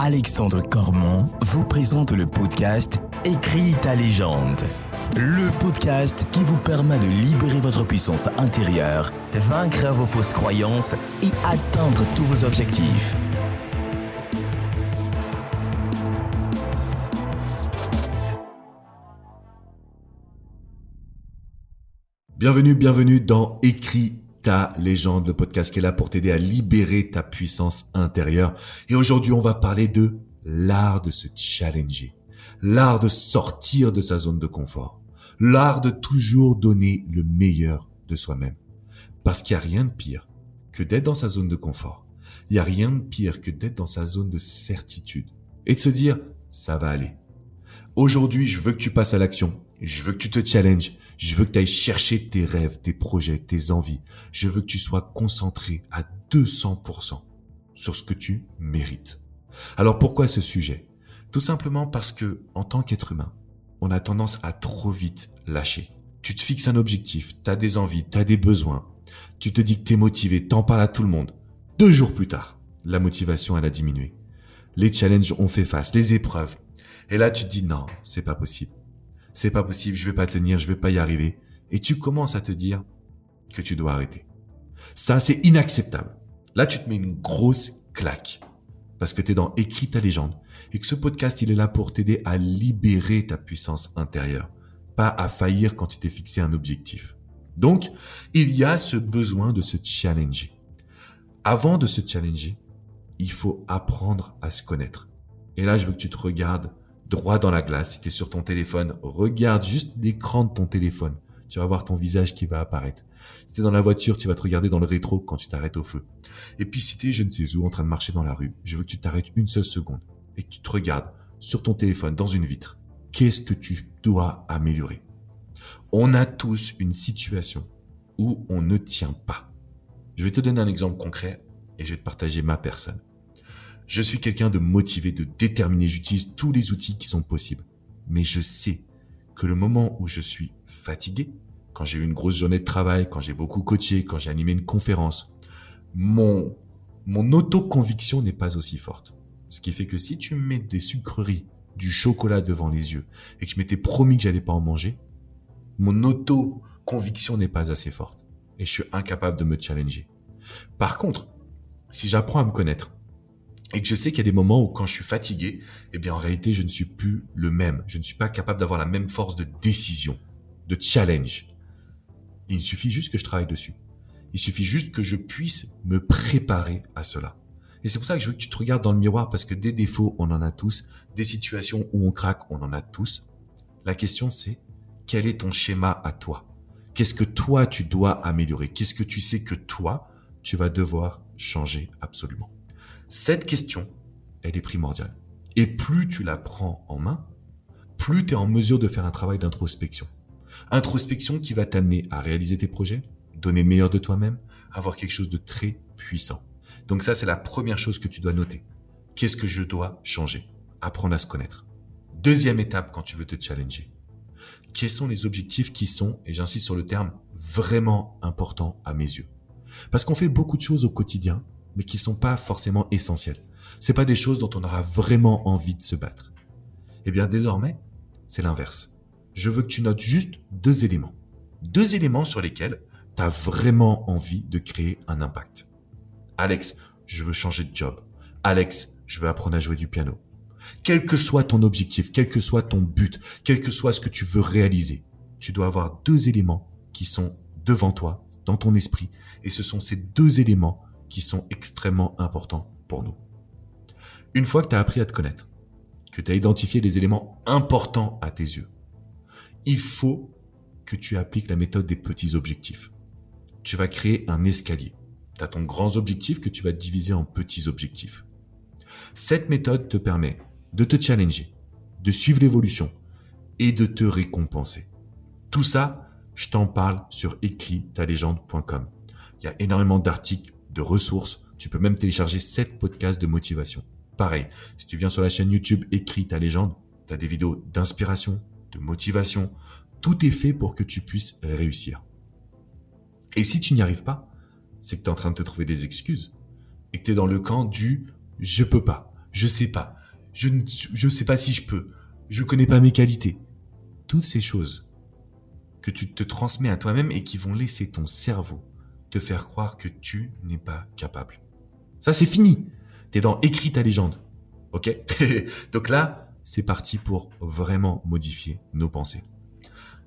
Alexandre Cormon vous présente le podcast Écris ta légende. Le podcast qui vous permet de libérer votre puissance intérieure, vaincre vos fausses croyances et atteindre tous vos objectifs. Bienvenue, bienvenue dans Écris ta légende, le podcast qui est là pour t'aider à libérer ta puissance intérieure. Et aujourd'hui, on va parler de l'art de se challenger, l'art de sortir de sa zone de confort, l'art de toujours donner le meilleur de soi-même. Parce qu'il n'y a rien de pire que d'être dans sa zone de confort. Il n'y a rien de pire que d'être dans sa zone de certitude et de se dire, ça va aller. Aujourd'hui, je veux que tu passes à l'action. Je veux que tu te challenges. Je veux que tu ailles chercher tes rêves, tes projets, tes envies. Je veux que tu sois concentré à 200% sur ce que tu mérites. Alors pourquoi ce sujet? Tout simplement parce que, en tant qu'être humain, on a tendance à trop vite lâcher. Tu te fixes un objectif, tu as des envies, tu as des besoins. Tu te dis que tu es motivé, t'en parles à tout le monde. Deux jours plus tard, la motivation, elle a diminué. Les challenges ont fait face, les épreuves. Et là, tu te dis non, c'est pas possible c'est pas possible, je vais pas tenir, je vais pas y arriver. Et tu commences à te dire que tu dois arrêter. Ça, c'est inacceptable. Là, tu te mets une grosse claque. Parce que tu es dans Écris ta légende. Et que ce podcast, il est là pour t'aider à libérer ta puissance intérieure. Pas à faillir quand tu t'es fixé un objectif. Donc, il y a ce besoin de se challenger. Avant de se challenger, il faut apprendre à se connaître. Et là, je veux que tu te regardes droit dans la glace. Si tu sur ton téléphone, regarde juste l'écran de ton téléphone. Tu vas voir ton visage qui va apparaître. Si tu es dans la voiture, tu vas te regarder dans le rétro quand tu t'arrêtes au feu. Et puis si tu es je ne sais où en train de marcher dans la rue, je veux que tu t'arrêtes une seule seconde et que tu te regardes sur ton téléphone dans une vitre. Qu'est-ce que tu dois améliorer? On a tous une situation où on ne tient pas. Je vais te donner un exemple concret et je vais te partager ma personne. Je suis quelqu'un de motivé, de déterminé. J'utilise tous les outils qui sont possibles. Mais je sais que le moment où je suis fatigué, quand j'ai eu une grosse journée de travail, quand j'ai beaucoup coaché, quand j'ai animé une conférence, mon, mon autoconviction n'est pas aussi forte. Ce qui fait que si tu mets des sucreries, du chocolat devant les yeux et que je m'étais promis que j'allais pas en manger, mon autoconviction n'est pas assez forte et je suis incapable de me challenger. Par contre, si j'apprends à me connaître, et que je sais qu'il y a des moments où quand je suis fatigué, eh bien en réalité je ne suis plus le même. Je ne suis pas capable d'avoir la même force de décision, de challenge. Il suffit juste que je travaille dessus. Il suffit juste que je puisse me préparer à cela. Et c'est pour ça que je veux que tu te regardes dans le miroir parce que des défauts, on en a tous. Des situations où on craque, on en a tous. La question c'est, quel est ton schéma à toi? Qu'est-ce que toi tu dois améliorer? Qu'est-ce que tu sais que toi, tu vas devoir changer absolument? Cette question, elle est primordiale. Et plus tu la prends en main, plus tu es en mesure de faire un travail d'introspection. Introspection qui va t'amener à réaliser tes projets, donner le meilleur de toi-même, avoir quelque chose de très puissant. Donc ça, c'est la première chose que tu dois noter. Qu'est-ce que je dois changer? Apprendre à se connaître. Deuxième étape quand tu veux te challenger. Quels sont les objectifs qui sont, et j'insiste sur le terme, vraiment importants à mes yeux? Parce qu'on fait beaucoup de choses au quotidien mais qui sont pas forcément essentielles. C'est pas des choses dont on aura vraiment envie de se battre. Eh bien, désormais, c'est l'inverse. Je veux que tu notes juste deux éléments. Deux éléments sur lesquels tu as vraiment envie de créer un impact. Alex, je veux changer de job. Alex, je veux apprendre à jouer du piano. Quel que soit ton objectif, quel que soit ton but, quel que soit ce que tu veux réaliser, tu dois avoir deux éléments qui sont devant toi, dans ton esprit, et ce sont ces deux éléments qui sont extrêmement importants pour nous. Une fois que tu as appris à te connaître, que tu as identifié les éléments importants à tes yeux, il faut que tu appliques la méthode des petits objectifs. Tu vas créer un escalier. Tu as ton grand objectif que tu vas diviser en petits objectifs. Cette méthode te permet de te challenger, de suivre l'évolution et de te récompenser. Tout ça, je t'en parle sur écritalégende.com. Il y a énormément d'articles de ressources. Tu peux même télécharger 7 podcasts de motivation. Pareil, si tu viens sur la chaîne YouTube Écris ta légende, tu as des vidéos d'inspiration, de motivation. Tout est fait pour que tu puisses réussir. Et si tu n'y arrives pas, c'est que tu es en train de te trouver des excuses et que tu es dans le camp du je peux pas, Je sais pas. Je ne je sais pas si je peux. Je connais pas mes qualités. Toutes ces choses que tu te transmets à toi-même et qui vont laisser ton cerveau te faire croire que tu n'es pas capable. Ça, c'est fini. T'es dans écrit ta légende. Ok? Donc là, c'est parti pour vraiment modifier nos pensées.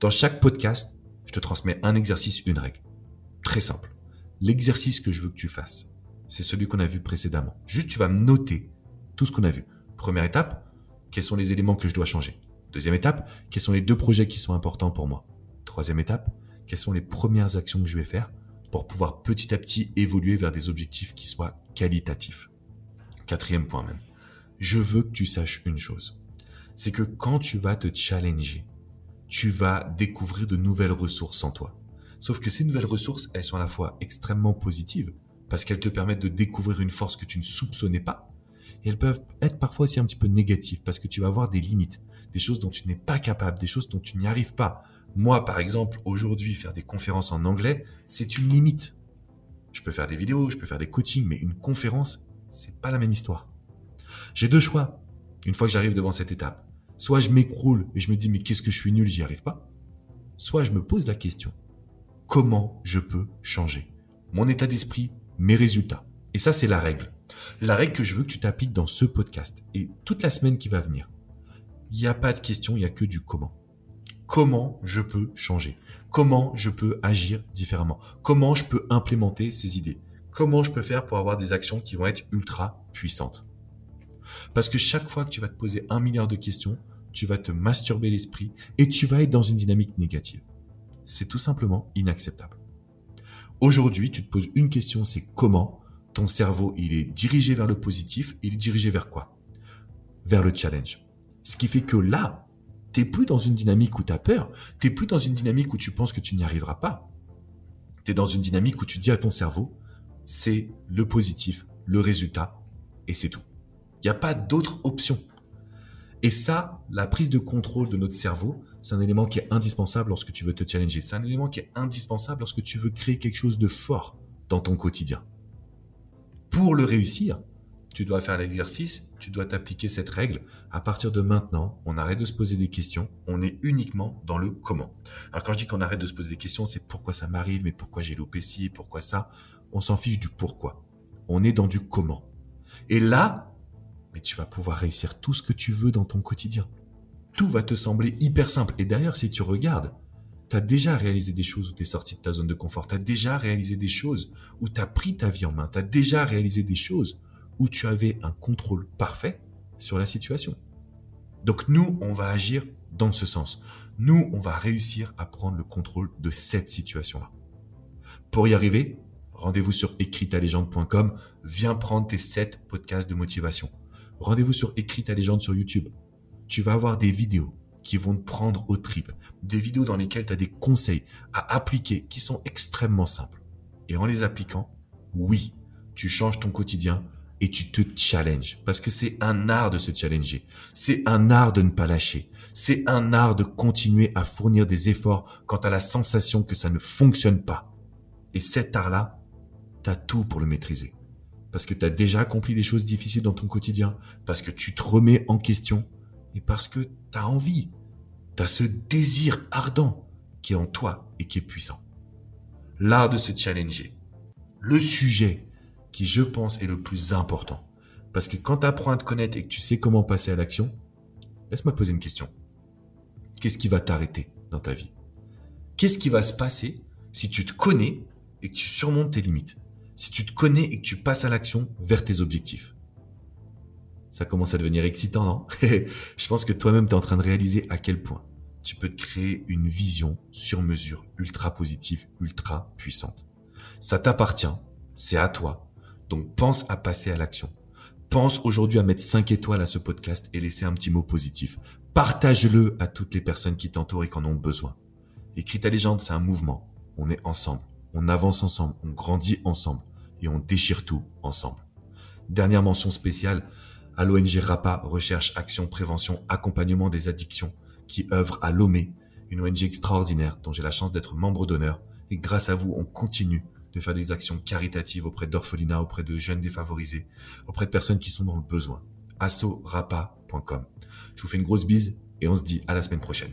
Dans chaque podcast, je te transmets un exercice, une règle. Très simple. L'exercice que je veux que tu fasses, c'est celui qu'on a vu précédemment. Juste, tu vas me noter tout ce qu'on a vu. Première étape, quels sont les éléments que je dois changer? Deuxième étape, quels sont les deux projets qui sont importants pour moi? Troisième étape, quelles sont les premières actions que je vais faire? Pour pouvoir petit à petit évoluer vers des objectifs qui soient qualitatifs. Quatrième point même. Je veux que tu saches une chose. C'est que quand tu vas te challenger, tu vas découvrir de nouvelles ressources en toi. Sauf que ces nouvelles ressources, elles sont à la fois extrêmement positives, parce qu'elles te permettent de découvrir une force que tu ne soupçonnais pas, et elles peuvent être parfois aussi un petit peu négatives, parce que tu vas avoir des limites, des choses dont tu n'es pas capable, des choses dont tu n'y arrives pas. Moi, par exemple, aujourd'hui, faire des conférences en anglais, c'est une limite. Je peux faire des vidéos, je peux faire des coachings, mais une conférence, c'est pas la même histoire. J'ai deux choix. Une fois que j'arrive devant cette étape, soit je m'écroule et je me dis mais qu'est-ce que je suis nul, j'y arrive pas. Soit je me pose la question comment je peux changer mon état d'esprit, mes résultats? Et ça, c'est la règle. La règle que je veux que tu t'appliques dans ce podcast et toute la semaine qui va venir. Il n'y a pas de question, il n'y a que du comment comment je peux changer, comment je peux agir différemment, comment je peux implémenter ces idées, comment je peux faire pour avoir des actions qui vont être ultra puissantes? Parce que chaque fois que tu vas te poser un milliard de questions, tu vas te masturber l'esprit et tu vas être dans une dynamique négative. C'est tout simplement inacceptable. Aujourd'hui, tu te poses une question, c'est comment ton cerveau, il est dirigé vers le positif, il est dirigé vers quoi? Vers le challenge. Ce qui fait que là, T'es plus dans une dynamique où tu as peur. T'es plus dans une dynamique où tu penses que tu n'y arriveras pas. Tu es dans une dynamique où tu dis à ton cerveau, c'est le positif, le résultat, et c'est tout. Il n'y a pas d'autre option. Et ça, la prise de contrôle de notre cerveau, c'est un élément qui est indispensable lorsque tu veux te challenger. C'est un élément qui est indispensable lorsque tu veux créer quelque chose de fort dans ton quotidien. Pour le réussir, tu dois faire l'exercice, tu dois t'appliquer cette règle. À partir de maintenant, on arrête de se poser des questions, on est uniquement dans le comment. Alors quand je dis qu'on arrête de se poser des questions, c'est pourquoi ça m'arrive, mais pourquoi j'ai loupé pourquoi ça. On s'en fiche du pourquoi. On est dans du comment. Et là, tu vas pouvoir réussir tout ce que tu veux dans ton quotidien. Tout va te sembler hyper simple. Et d'ailleurs, si tu regardes, tu as déjà réalisé des choses où tu es sorti de ta zone de confort. Tu as déjà réalisé des choses où tu as pris ta vie en main. Tu as déjà réalisé des choses où tu avais un contrôle parfait sur la situation. Donc nous, on va agir dans ce sens. Nous, on va réussir à prendre le contrôle de cette situation-là. Pour y arriver, rendez-vous sur écritalégende.com, viens prendre tes 7 podcasts de motivation. Rendez-vous sur Écrit ta légende sur YouTube. Tu vas avoir des vidéos qui vont te prendre au trip, des vidéos dans lesquelles tu as des conseils à appliquer qui sont extrêmement simples. Et en les appliquant, oui, tu changes ton quotidien, et tu te challenges. Parce que c'est un art de se challenger. C'est un art de ne pas lâcher. C'est un art de continuer à fournir des efforts quant à la sensation que ça ne fonctionne pas. Et cet art-là, t'as tout pour le maîtriser. Parce que t'as déjà accompli des choses difficiles dans ton quotidien. Parce que tu te remets en question. Et parce que t'as envie. T'as ce désir ardent qui est en toi et qui est puissant. L'art de se challenger. Le sujet je pense, est le plus important. Parce que quand tu apprends à te connaître et que tu sais comment passer à l'action, laisse-moi poser une question. Qu'est-ce qui va t'arrêter dans ta vie? Qu'est-ce qui va se passer si tu te connais et que tu surmontes tes limites? Si tu te connais et que tu passes à l'action vers tes objectifs? Ça commence à devenir excitant, non? Je pense que toi-même, tu es en train de réaliser à quel point tu peux te créer une vision sur mesure, ultra positive, ultra puissante. Ça t'appartient, c'est à toi, donc pense à passer à l'action. Pense aujourd'hui à mettre 5 étoiles à ce podcast et laisser un petit mot positif. Partage-le à toutes les personnes qui t'entourent et qui en ont besoin. Écrit ta légende, c'est un mouvement. On est ensemble. On avance ensemble. On grandit ensemble. Et on déchire tout ensemble. Dernière mention spéciale à l'ONG RAPA, Recherche, Action, Prévention, Accompagnement des addictions, qui œuvre à Lomé, une ONG extraordinaire dont j'ai la chance d'être membre d'honneur. Et grâce à vous, on continue de faire des actions caritatives auprès d'orphelinats, auprès de jeunes défavorisés, auprès de personnes qui sont dans le besoin. assorapa.com. Je vous fais une grosse bise et on se dit à la semaine prochaine.